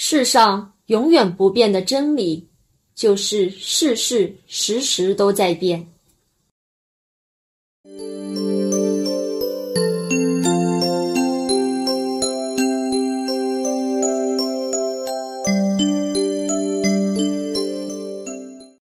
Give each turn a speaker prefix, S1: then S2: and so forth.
S1: 世上永远不变的真理就是事事时时都在变。